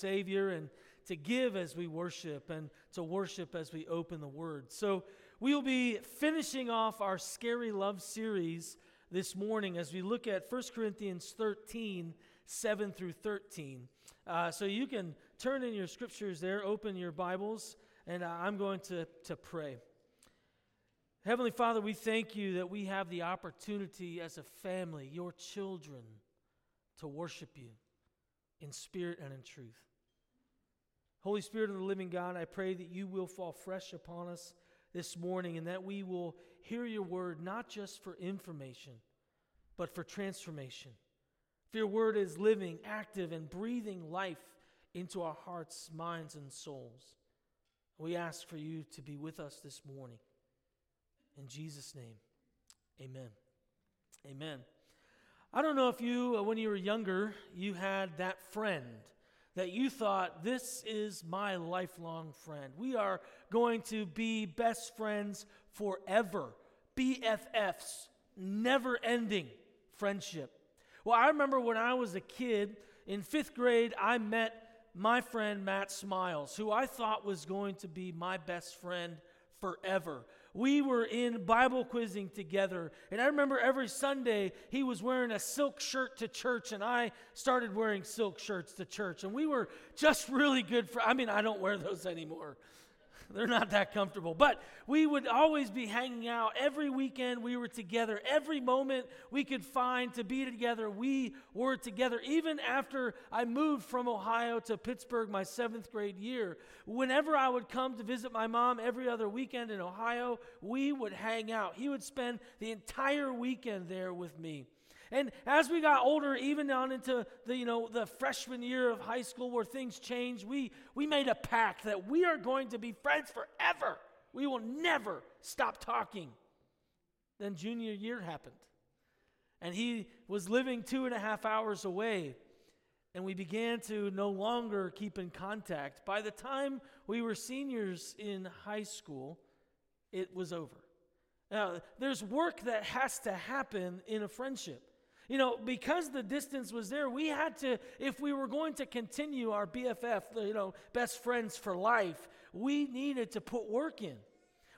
Savior and to give as we worship and to worship as we open the Word. So we will be finishing off our Scary Love series this morning as we look at 1 Corinthians 13, 7 through 13. Uh, so you can turn in your scriptures there, open your Bibles, and uh, I'm going to, to pray. Heavenly Father, we thank you that we have the opportunity as a family, your children, to worship you in spirit and in truth. Holy Spirit of the living God, I pray that you will fall fresh upon us this morning and that we will hear your word not just for information, but for transformation. For your word is living, active, and breathing life into our hearts, minds, and souls. We ask for you to be with us this morning. In Jesus' name, amen. Amen. I don't know if you, uh, when you were younger, you had that friend that you thought, this is my lifelong friend. We are going to be best friends forever. BFFs, never ending friendship. Well, I remember when I was a kid in fifth grade, I met my friend Matt Smiles, who I thought was going to be my best friend forever we were in Bible quizzing together. And I remember every Sunday he was wearing a silk shirt to church, and I started wearing silk shirts to church. And we were just really good for, I mean, I don't wear those anymore. They're not that comfortable. But we would always be hanging out. Every weekend we were together. Every moment we could find to be together, we were together. Even after I moved from Ohio to Pittsburgh my seventh grade year, whenever I would come to visit my mom every other weekend in Ohio, we would hang out. He would spend the entire weekend there with me. And as we got older, even down into the, you know, the freshman year of high school where things changed, we, we made a pact that we are going to be friends forever. We will never stop talking. Then junior year happened. And he was living two and a half hours away. And we began to no longer keep in contact. By the time we were seniors in high school, it was over. Now, there's work that has to happen in a friendship. You know, because the distance was there, we had to, if we were going to continue our BFF, uh, you know, best friends for life, we needed to put work in.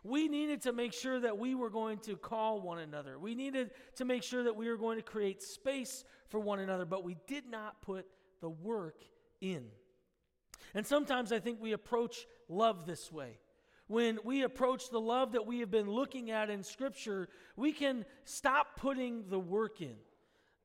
We needed to make sure that we were going to call one another. We needed to make sure that we were going to create space for one another, but we did not put the work in. And sometimes I think we approach love this way. When we approach the love that we have been looking at in Scripture, we can stop putting the work in.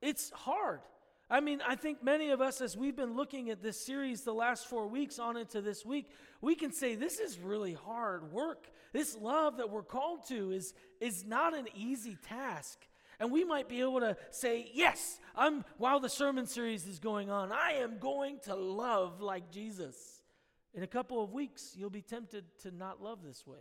It's hard. I mean, I think many of us, as we've been looking at this series the last four weeks on into this week, we can say this is really hard work. This love that we're called to is, is not an easy task. And we might be able to say, yes, I'm, while the sermon series is going on, I am going to love like Jesus. In a couple of weeks, you'll be tempted to not love this way.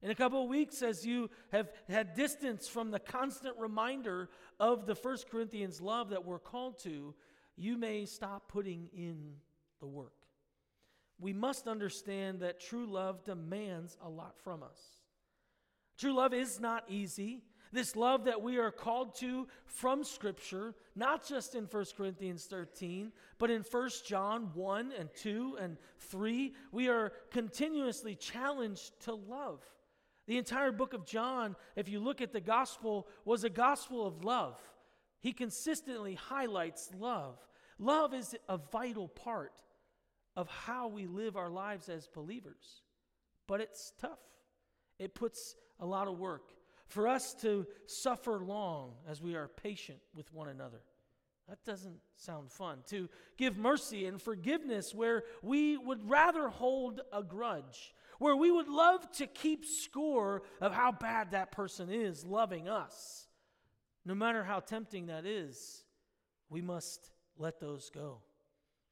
In a couple of weeks, as you have had distance from the constant reminder of the First Corinthians love that we're called to, you may stop putting in the work. We must understand that true love demands a lot from us. True love is not easy. This love that we are called to from Scripture, not just in 1 Corinthians 13, but in 1 John 1 and 2 and 3, we are continuously challenged to love. The entire book of John, if you look at the gospel, was a gospel of love. He consistently highlights love. Love is a vital part of how we live our lives as believers. But it's tough, it puts a lot of work. For us to suffer long as we are patient with one another. That doesn't sound fun. To give mercy and forgiveness where we would rather hold a grudge where we would love to keep score of how bad that person is loving us. No matter how tempting that is, we must let those go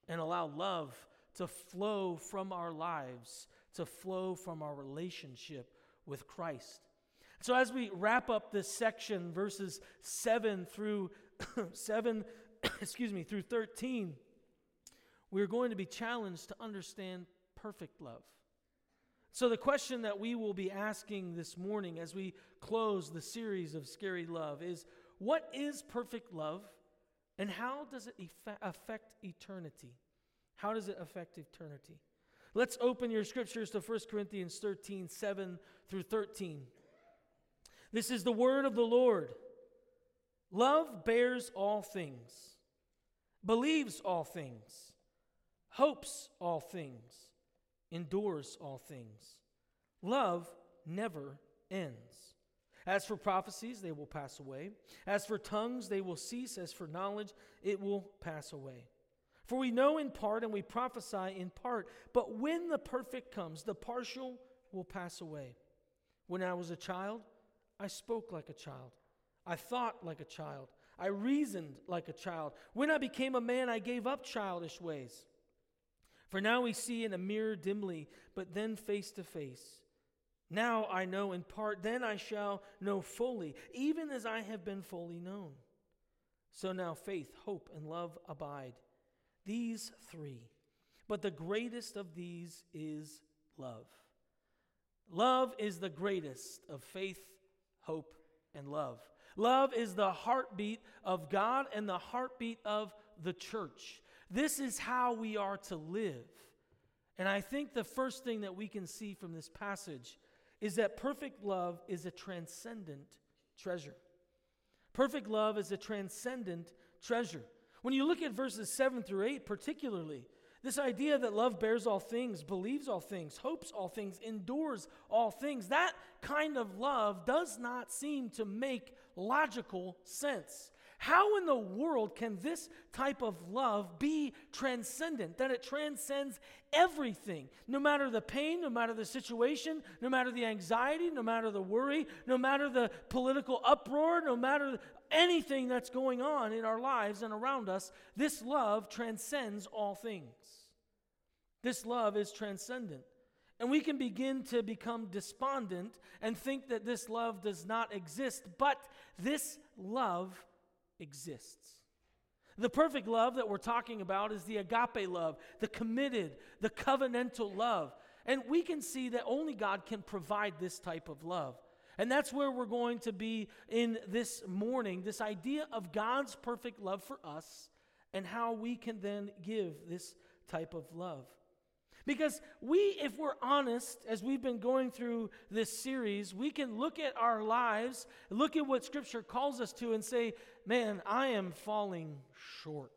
and allow love to flow from our lives, to flow from our relationship with Christ. So as we wrap up this section verses 7 through 7 excuse me through 13 we're going to be challenged to understand perfect love. So, the question that we will be asking this morning as we close the series of Scary Love is what is perfect love and how does it affect eternity? How does it affect eternity? Let's open your scriptures to 1 Corinthians 13, 7 through 13. This is the word of the Lord. Love bears all things, believes all things, hopes all things, endures all things. Love never ends. As for prophecies, they will pass away. As for tongues, they will cease. As for knowledge, it will pass away. For we know in part and we prophesy in part. But when the perfect comes, the partial will pass away. When I was a child, I spoke like a child. I thought like a child. I reasoned like a child. When I became a man, I gave up childish ways. For now we see in a mirror dimly, but then face to face. Now I know in part, then I shall know fully, even as I have been fully known. So now faith, hope, and love abide. These three. But the greatest of these is love. Love is the greatest of faith, hope, and love. Love is the heartbeat of God and the heartbeat of the church. This is how we are to live. And I think the first thing that we can see from this passage is that perfect love is a transcendent treasure. Perfect love is a transcendent treasure. When you look at verses 7 through 8, particularly, this idea that love bears all things, believes all things, hopes all things, endures all things, that kind of love does not seem to make logical sense. How in the world can this type of love be transcendent? That it transcends everything, no matter the pain, no matter the situation, no matter the anxiety, no matter the worry, no matter the political uproar, no matter anything that's going on in our lives and around us, this love transcends all things. This love is transcendent. And we can begin to become despondent and think that this love does not exist, but this love exists. The perfect love that we're talking about is the agape love, the committed, the covenantal love. And we can see that only God can provide this type of love. And that's where we're going to be in this morning this idea of God's perfect love for us and how we can then give this type of love. Because we, if we're honest, as we've been going through this series, we can look at our lives, look at what Scripture calls us to, and say, man, I am falling short.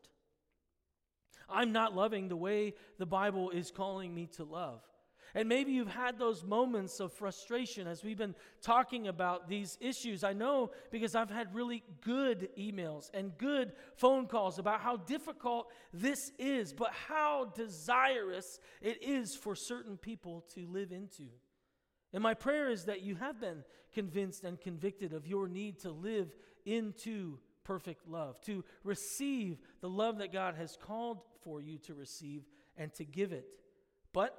I'm not loving the way the Bible is calling me to love. And maybe you've had those moments of frustration as we've been talking about these issues. I know because I've had really good emails and good phone calls about how difficult this is, but how desirous it is for certain people to live into. And my prayer is that you have been convinced and convicted of your need to live into perfect love, to receive the love that God has called for you to receive and to give it. But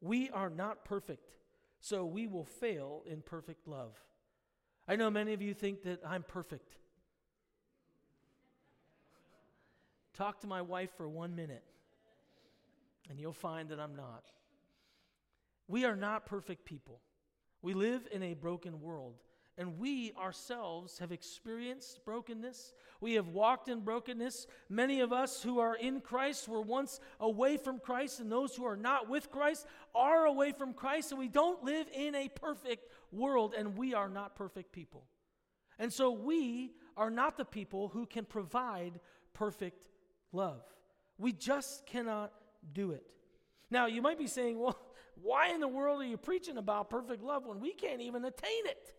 we are not perfect, so we will fail in perfect love. I know many of you think that I'm perfect. Talk to my wife for one minute, and you'll find that I'm not. We are not perfect people. We live in a broken world. And we ourselves have experienced brokenness. We have walked in brokenness. Many of us who are in Christ were once away from Christ, and those who are not with Christ are away from Christ. And we don't live in a perfect world, and we are not perfect people. And so we are not the people who can provide perfect love. We just cannot do it. Now, you might be saying, well, why in the world are you preaching about perfect love when we can't even attain it?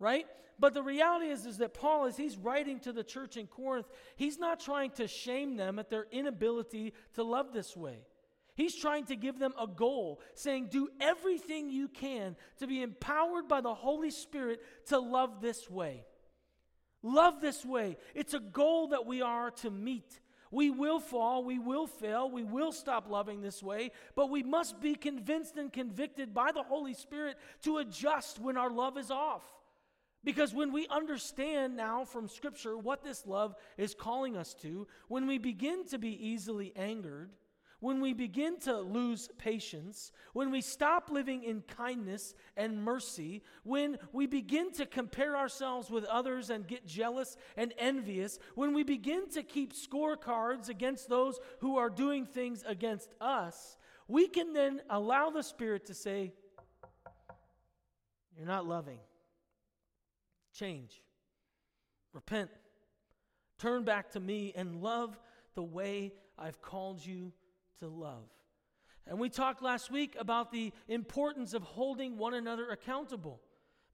Right? But the reality is, is that Paul, as he's writing to the church in Corinth, he's not trying to shame them at their inability to love this way. He's trying to give them a goal, saying, Do everything you can to be empowered by the Holy Spirit to love this way. Love this way. It's a goal that we are to meet. We will fall, we will fail, we will stop loving this way, but we must be convinced and convicted by the Holy Spirit to adjust when our love is off. Because when we understand now from Scripture what this love is calling us to, when we begin to be easily angered, when we begin to lose patience, when we stop living in kindness and mercy, when we begin to compare ourselves with others and get jealous and envious, when we begin to keep scorecards against those who are doing things against us, we can then allow the Spirit to say, You're not loving. Change. Repent. Turn back to me and love the way I've called you to love. And we talked last week about the importance of holding one another accountable.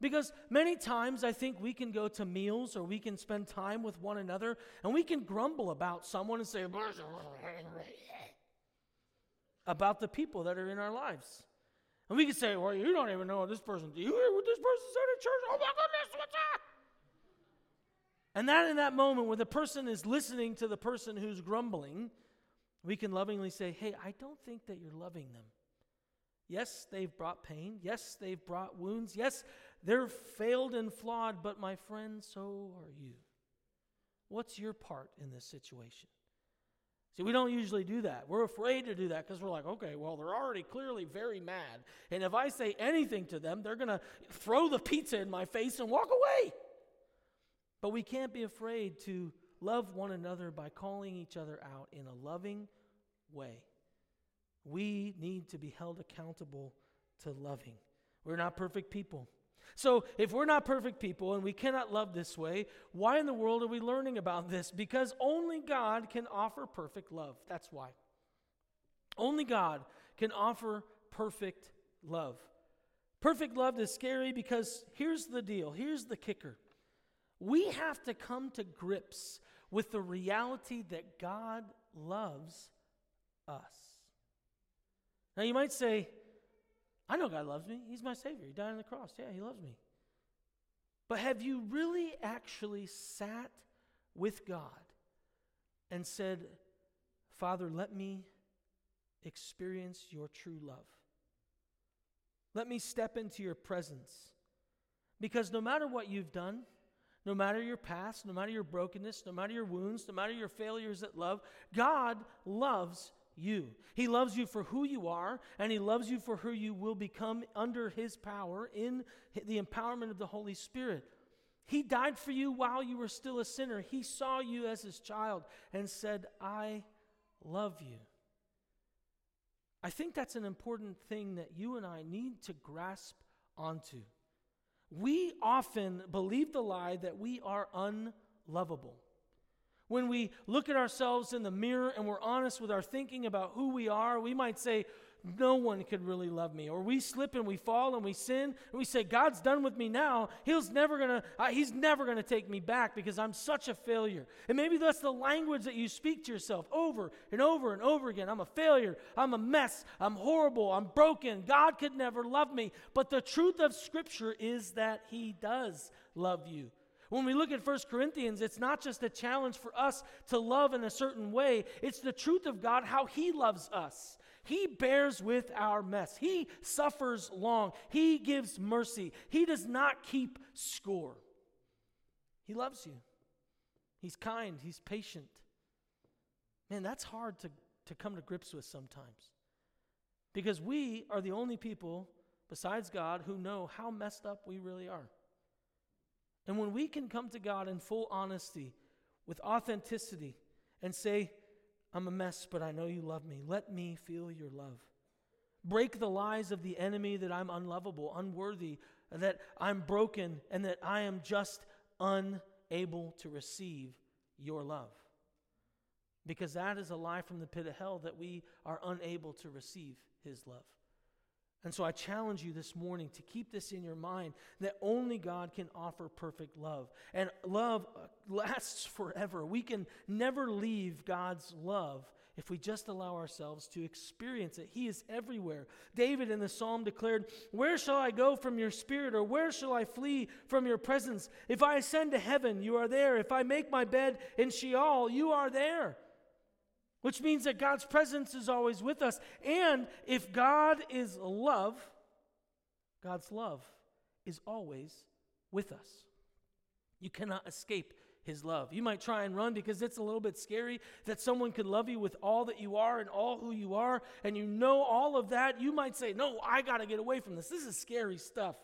Because many times I think we can go to meals or we can spend time with one another and we can grumble about someone and say, about the people that are in our lives. And we can say, well, you don't even know what this person, do you hear what this person said in church? Oh my goodness, what's that? And that in that moment when the person is listening to the person who's grumbling, we can lovingly say, Hey, I don't think that you're loving them. Yes, they've brought pain. Yes, they've brought wounds. Yes, they're failed and flawed, but my friend, so are you. What's your part in this situation? See, we don't usually do that. We're afraid to do that because we're like, okay, well, they're already clearly very mad. And if I say anything to them, they're going to throw the pizza in my face and walk away. But we can't be afraid to love one another by calling each other out in a loving way. We need to be held accountable to loving. We're not perfect people. So, if we're not perfect people and we cannot love this way, why in the world are we learning about this? Because only God can offer perfect love. That's why. Only God can offer perfect love. Perfect love is scary because here's the deal here's the kicker. We have to come to grips with the reality that God loves us. Now, you might say, I know God loves me. He's my Savior. He died on the cross. Yeah, He loves me. But have you really actually sat with God and said, Father, let me experience your true love? Let me step into your presence. Because no matter what you've done, no matter your past, no matter your brokenness, no matter your wounds, no matter your failures at love, God loves you. He loves you for who you are, and He loves you for who you will become under His power in the empowerment of the Holy Spirit. He died for you while you were still a sinner. He saw you as His child and said, I love you. I think that's an important thing that you and I need to grasp onto. We often believe the lie that we are unlovable. When we look at ourselves in the mirror and we're honest with our thinking about who we are, we might say, no one could really love me. Or we slip and we fall and we sin and we say, God's done with me now. He's never gonna, uh, he's never gonna take me back because I'm such a failure. And maybe that's the language that you speak to yourself over and over and over again. I'm a failure. I'm a mess. I'm horrible. I'm broken. God could never love me. But the truth of Scripture is that He does love you. When we look at 1 Corinthians, it's not just a challenge for us to love in a certain way, it's the truth of God, how He loves us. He bears with our mess. He suffers long. He gives mercy. He does not keep score. He loves you. He's kind. He's patient. Man, that's hard to, to come to grips with sometimes. Because we are the only people, besides God, who know how messed up we really are. And when we can come to God in full honesty, with authenticity, and say, I'm a mess, but I know you love me. Let me feel your love. Break the lies of the enemy that I'm unlovable, unworthy, that I'm broken, and that I am just unable to receive your love. Because that is a lie from the pit of hell that we are unable to receive his love. And so I challenge you this morning to keep this in your mind that only God can offer perfect love. And love uh, lasts forever. We can never leave God's love if we just allow ourselves to experience it. He is everywhere. David in the psalm declared, Where shall I go from your spirit, or where shall I flee from your presence? If I ascend to heaven, you are there. If I make my bed in Sheol, you are there which means that God's presence is always with us. And if God is love, God's love is always with us. You cannot escape his love. You might try and run because it's a little bit scary that someone could love you with all that you are and all who you are, and you know all of that. You might say, No, I got to get away from this. This is scary stuff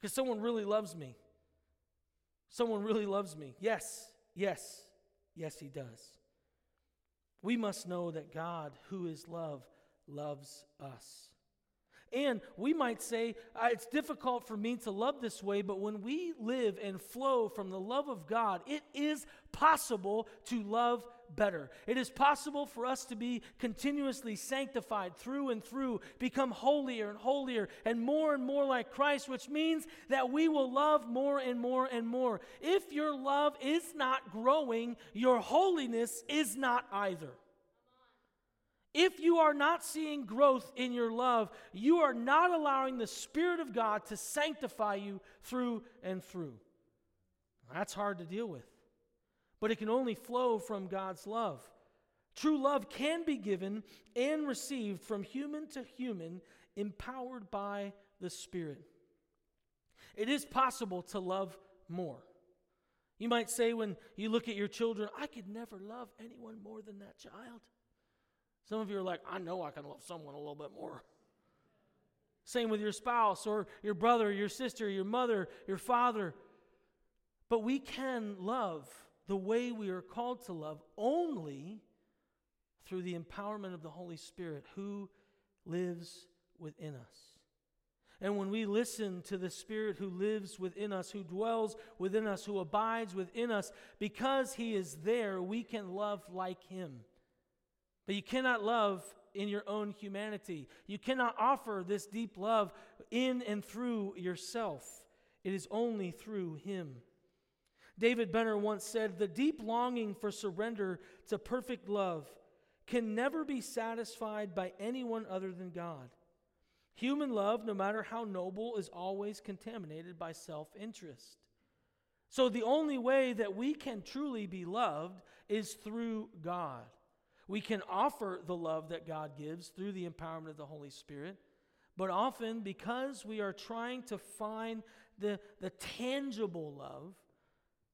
because someone really loves me. Someone really loves me. Yes, yes, yes, he does. We must know that God, who is love, loves us. And we might say, uh, it's difficult for me to love this way, but when we live and flow from the love of God, it is possible to love better. It is possible for us to be continuously sanctified through and through, become holier and holier, and more and more like Christ, which means that we will love more and more and more. If your love is not growing, your holiness is not either. If you are not seeing growth in your love, you are not allowing the Spirit of God to sanctify you through and through. That's hard to deal with, but it can only flow from God's love. True love can be given and received from human to human, empowered by the Spirit. It is possible to love more. You might say when you look at your children, I could never love anyone more than that child. Some of you are like, I know I can love someone a little bit more. Same with your spouse or your brother, your sister, your mother, your father. But we can love the way we are called to love only through the empowerment of the Holy Spirit who lives within us. And when we listen to the Spirit who lives within us, who dwells within us, who abides within us, because He is there, we can love like Him. But you cannot love in your own humanity. You cannot offer this deep love in and through yourself. It is only through Him. David Benner once said, The deep longing for surrender to perfect love can never be satisfied by anyone other than God. Human love, no matter how noble, is always contaminated by self interest. So the only way that we can truly be loved is through God. We can offer the love that God gives through the empowerment of the Holy Spirit, but often because we are trying to find the, the tangible love,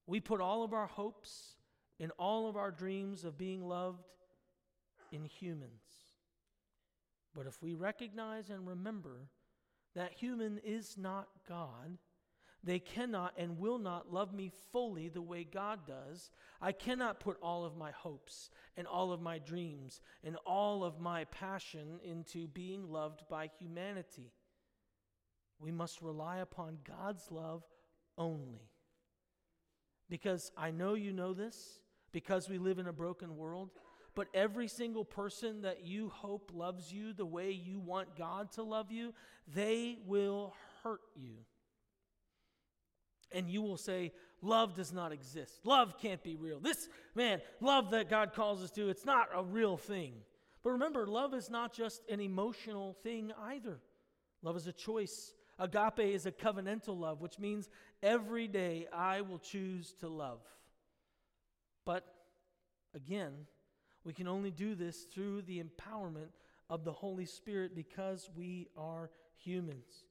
we put all of our hopes and all of our dreams of being loved in humans. But if we recognize and remember that human is not God, they cannot and will not love me fully the way God does. I cannot put all of my hopes and all of my dreams and all of my passion into being loved by humanity. We must rely upon God's love only. Because I know you know this, because we live in a broken world, but every single person that you hope loves you the way you want God to love you, they will hurt you. And you will say, Love does not exist. Love can't be real. This, man, love that God calls us to, it's not a real thing. But remember, love is not just an emotional thing either. Love is a choice. Agape is a covenantal love, which means every day I will choose to love. But again, we can only do this through the empowerment of the Holy Spirit because we are humans.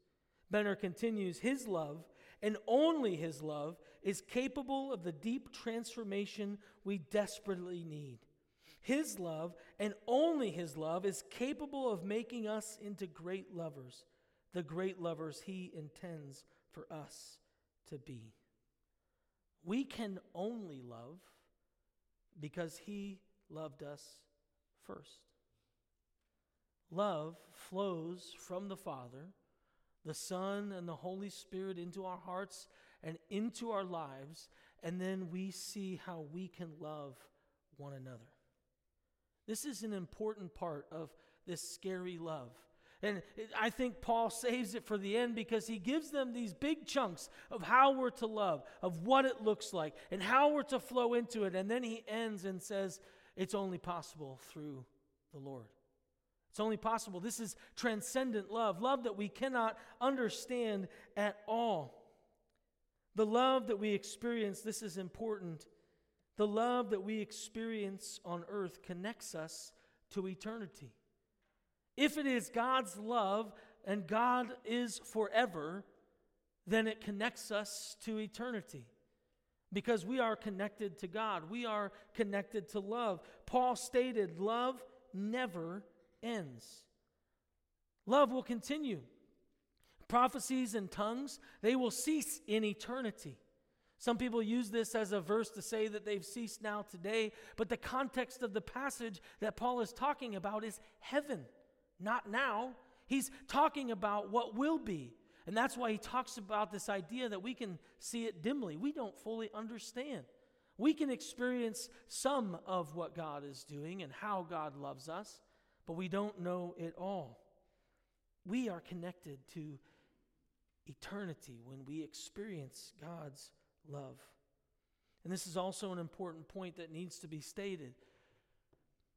Benner continues, His love and only His love is capable of the deep transformation we desperately need. His love, and only His love, is capable of making us into great lovers, the great lovers He intends for us to be. We can only love because He loved us first. Love flows from the Father the Son and the Holy Spirit into our hearts and into our lives, and then we see how we can love one another. This is an important part of this scary love. And I think Paul saves it for the end because he gives them these big chunks of how we're to love, of what it looks like, and how we're to flow into it. And then he ends and says, it's only possible through the Lord. It's only possible. This is transcendent love, love that we cannot understand at all. The love that we experience, this is important. The love that we experience on earth connects us to eternity. If it is God's love and God is forever, then it connects us to eternity. because we are connected to God. We are connected to love. Paul stated, Love never ends. Love will continue. Prophecies and tongues, they will cease in eternity. Some people use this as a verse to say that they've ceased now today, but the context of the passage that Paul is talking about is heaven, not now. He's talking about what will be. And that's why he talks about this idea that we can see it dimly. We don't fully understand. We can experience some of what God is doing and how God loves us, but we don't know it all. We are connected to eternity when we experience God's love. And this is also an important point that needs to be stated.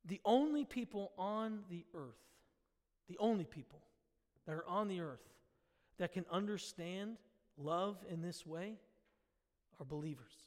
The only people on the earth, the only people that are on the earth that can understand love in this way are believers.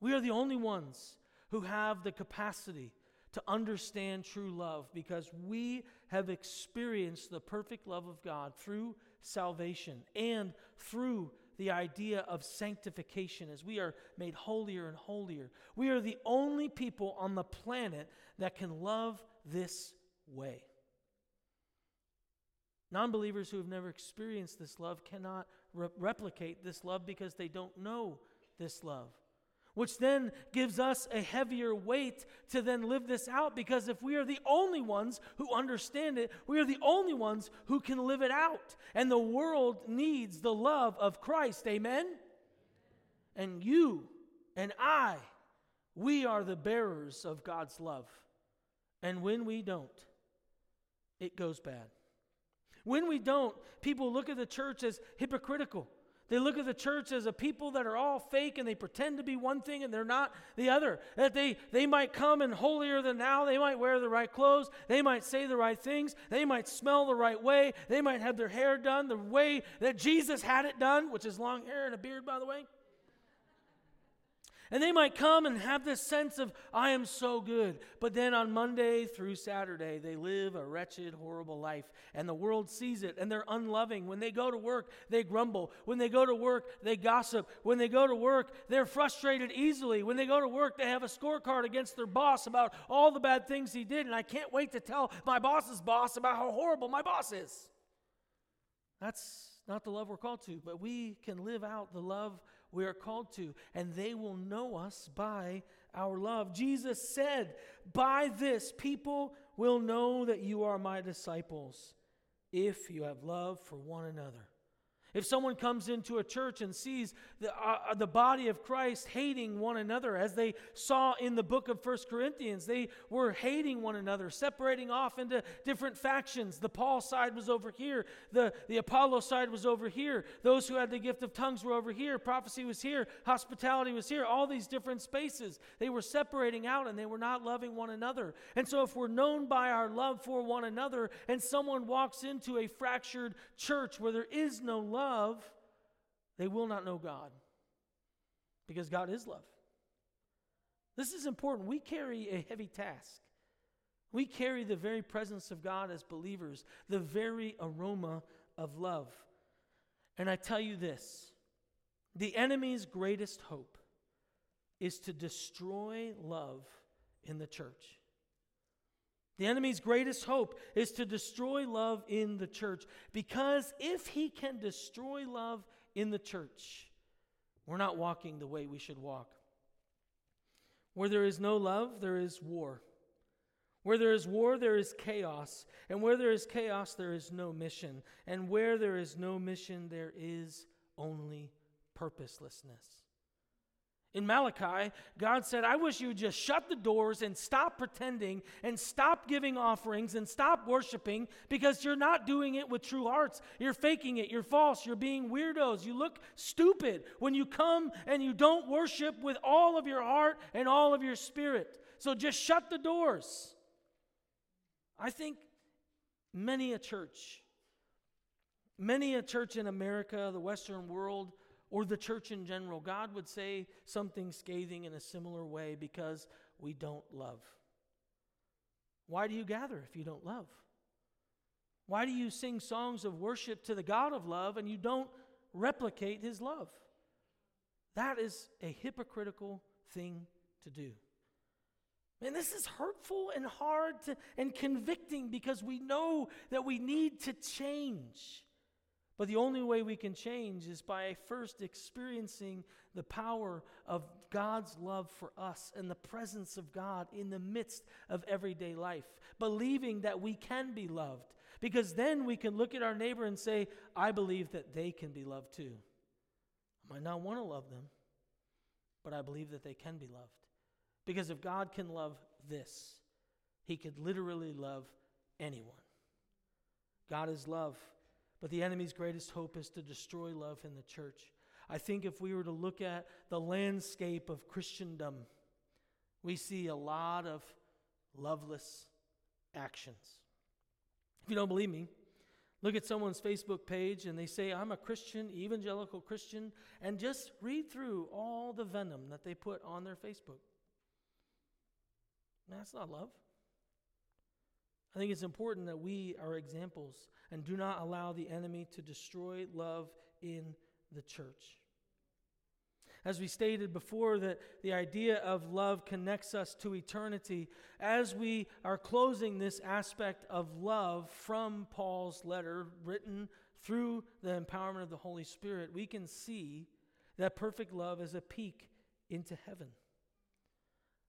We are the only ones who have the capacity to understand true love because we have experienced the perfect love of God through salvation and through the idea of sanctification as we are made holier and holier. We are the only people on the planet that can love this way. Non believers who have never experienced this love cannot re- replicate this love because they don't know this love. Which then gives us a heavier weight to then live this out because if we are the only ones who understand it, we are the only ones who can live it out. And the world needs the love of Christ. Amen? And you and I, we are the bearers of God's love. And when we don't, it goes bad. When we don't, people look at the church as hypocritical. They look at the church as a people that are all fake and they pretend to be one thing and they're not the other. That they, they might come in holier than now. They might wear the right clothes. They might say the right things. They might smell the right way. They might have their hair done the way that Jesus had it done, which is long hair and a beard, by the way. And they might come and have this sense of, I am so good. But then on Monday through Saturday, they live a wretched, horrible life. And the world sees it and they're unloving. When they go to work, they grumble. When they go to work, they gossip. When they go to work, they're frustrated easily. When they go to work, they have a scorecard against their boss about all the bad things he did. And I can't wait to tell my boss's boss about how horrible my boss is. That's not the love we're called to, but we can live out the love we are called to, and they will know us by our love. Jesus said, By this people will know that you are my disciples if you have love for one another. If someone comes into a church and sees the, uh, uh, the body of Christ hating one another, as they saw in the book of First Corinthians, they were hating one another, separating off into different factions. The Paul side was over here, the, the Apollos side was over here. Those who had the gift of tongues were over here, prophecy was here, hospitality was here, all these different spaces. They were separating out and they were not loving one another. And so, if we're known by our love for one another and someone walks into a fractured church where there is no love, love, they will not know God because God is love. This is important. We carry a heavy task. We carry the very presence of God as believers, the very aroma of love. And I tell you this the enemy's greatest hope is to destroy love in the church. The enemy's greatest hope is to destroy love in the church because if he can destroy love in the church, we're not walking the way we should walk. Where there is no love, there is war. Where there is war, there is chaos. And where there is chaos, there is no mission. And where there is no mission, there is only purposelessness. In Malachi, God said, I wish you would just shut the doors and stop pretending and stop giving offerings and stop worshiping because you're not doing it with true hearts. You're faking it. You're false. You're being weirdos. You look stupid when you come and you don't worship with all of your heart and all of your spirit. So just shut the doors. I think many a church, many a church in America, the Western world, or the church in general, God would say something scathing in a similar way because we don't love. Why do you gather if you don't love? Why do you sing songs of worship to the God of love and you don't replicate his love? That is a hypocritical thing to do. And this is hurtful and hard to, and convicting because we know that we need to change. But the only way we can change is by first experiencing the power of God's love for us and the presence of God in the midst of everyday life, believing that we can be loved. Because then we can look at our neighbor and say, I believe that they can be loved too. I might not want to love them, but I believe that they can be loved. Because if God can love this, he could literally love anyone. God is love, but the enemy's greatest hope is to destroy love in the church. I think if we were to look at the landscape of Christendom, we see a lot of loveless actions. If you don't believe me, look at someone's Facebook page and they say, I'm a Christian, evangelical Christian, and just read through all the venom that they put on their Facebook. That's not love. I think it's important that we are examples and do not allow the enemy to destroy love in the church. As we stated before, that the idea of love connects us to eternity. As we are closing this aspect of love from Paul's letter, written through the empowerment of the Holy Spirit, we can see that perfect love is a peek into heaven.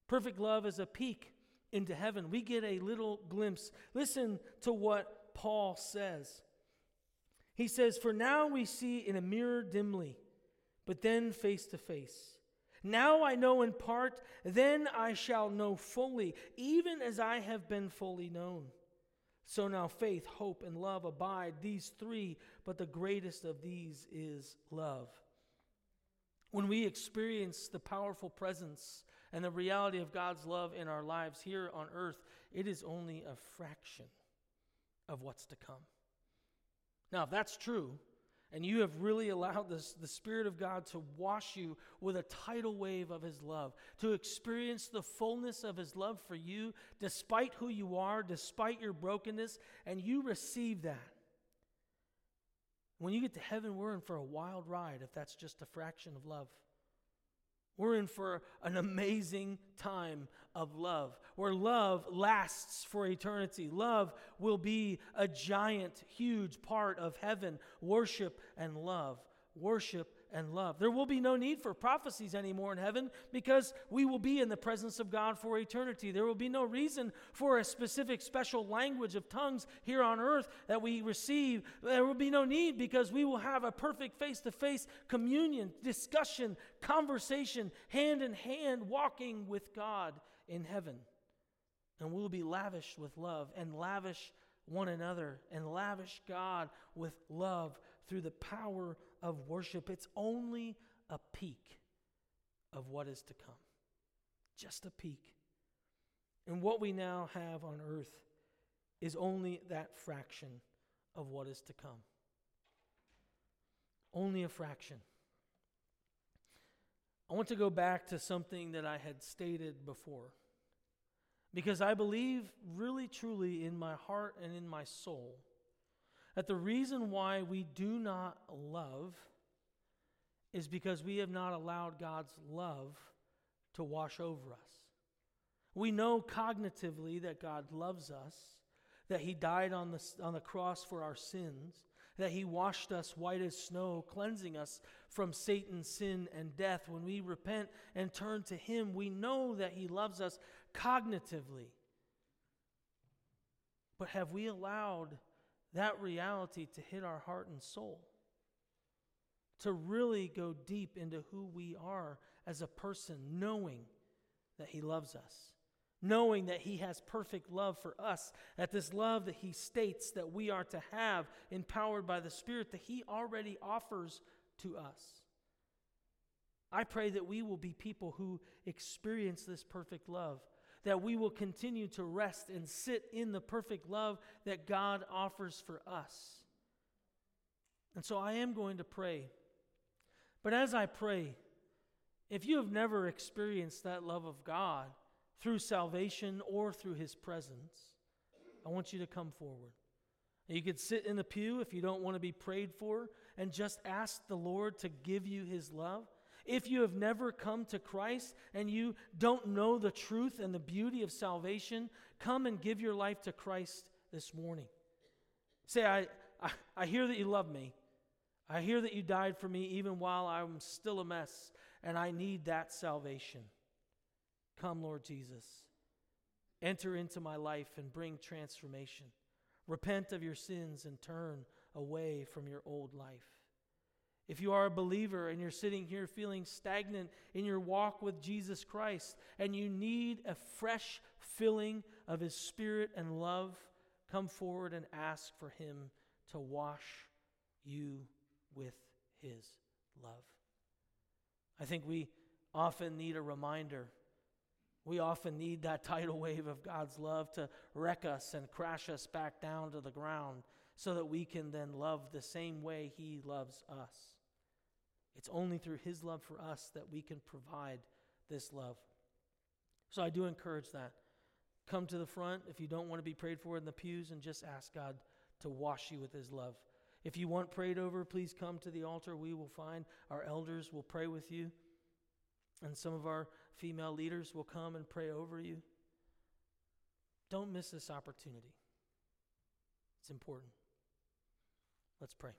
Perfect love is a peek into heaven. We get a little glimpse. Listen to what Paul says. He says, For now we see in a mirror dimly, but then face to face. Now I know in part, then I shall know fully, even as I have been fully known. So now faith, hope, and love abide, these three, but the greatest of these is love. When we experience the powerful presence and the reality of God's love in our lives here on earth, it is only a fraction of what's to come. Now, if that's true, and you have really allowed this, the Spirit of God to wash you with a tidal wave of His love, to experience the fullness of His love for you, despite who you are, despite your brokenness, and you receive that. When you get to heaven, we're in for a wild ride if that's just a fraction of love. We're in for an amazing time of love, where love lasts for eternity. Love will be a giant, huge part of heaven. Worship and love. Worship and love. There will be no need for prophecies anymore in heaven because we will be in the presence of God for eternity. There will be no reason for a specific special language of tongues here on earth that we receive. There will be no need because we will have a perfect face to face communion, discussion, conversation, hand in hand, walking with God in heaven. And we'll be lavished with love and lavish one another and lavish God with love through the power of worship. It's only a peek of what is to come. Just a peek. And what we now have on earth is only that fraction of what is to come. Only a fraction. I want to go back to something that I had stated before. Because I believe really truly in my heart and in my soul that the reason why we do not love is because we have not allowed God's love to wash over us. We know cognitively that God loves us, that He died on the, on the cross for our sins, that He washed us white as snow, cleansing us from Satan's sin and death. When we repent and turn to Him, we know that He loves us cognitively. But have we allowed that reality to hit our heart and soul, to really go deep into who we are as a person, knowing that He loves us, knowing that He has perfect love for us, that this love that He states that we are to have, empowered by the Spirit, that He already offers to us. I pray that we will be people who experience this perfect love that we will continue to rest and sit in the perfect love that God offers for us. And so I am going to pray. But as I pray, if you have never experienced that love of God through salvation or through His presence, I want you to come forward. You could sit in the pew if you don't want to be prayed for and just ask the Lord to give you His love. If you have never come to Christ and you don't know the truth and the beauty of salvation, come and give your life to Christ this morning. Say, I, I, I hear that you love me. I hear that you died for me even while I'm still a mess, and I need that salvation. Come, Lord Jesus. Enter into my life and bring transformation. Repent of your sins and turn away from your old life. If you are a believer and you're sitting here feeling stagnant in your walk with Jesus Christ and you need a fresh filling of His Spirit and love, come forward and ask for Him to wash you with His love. I think we often need a reminder. We often need that tidal wave of God's love to wreck us and crash us back down to the ground so that we can then love the same way He loves us. It's only through His love for us that we can provide this love. So I do encourage that. Come to the front if you don't want to be prayed for in the pews and just ask God to wash you with His love. If you want prayed over, please come to the altar. We will find our elders will pray with you. And some of our female leaders will come and pray over you. Don't miss this opportunity. It's important. Let's pray.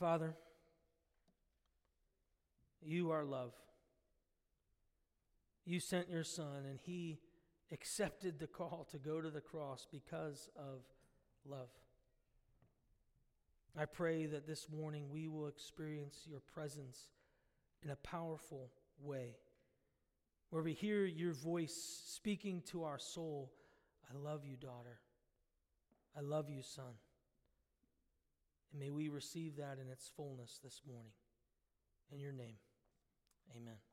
Father, you are love. You sent your Son, and He accepted the call to go to the cross because of love. I pray that this morning we will experience your presence in a powerful way, where we hear your voice speaking to our soul I love you, daughter. I love you, son. And may we receive that in its fullness this morning. In your name, amen.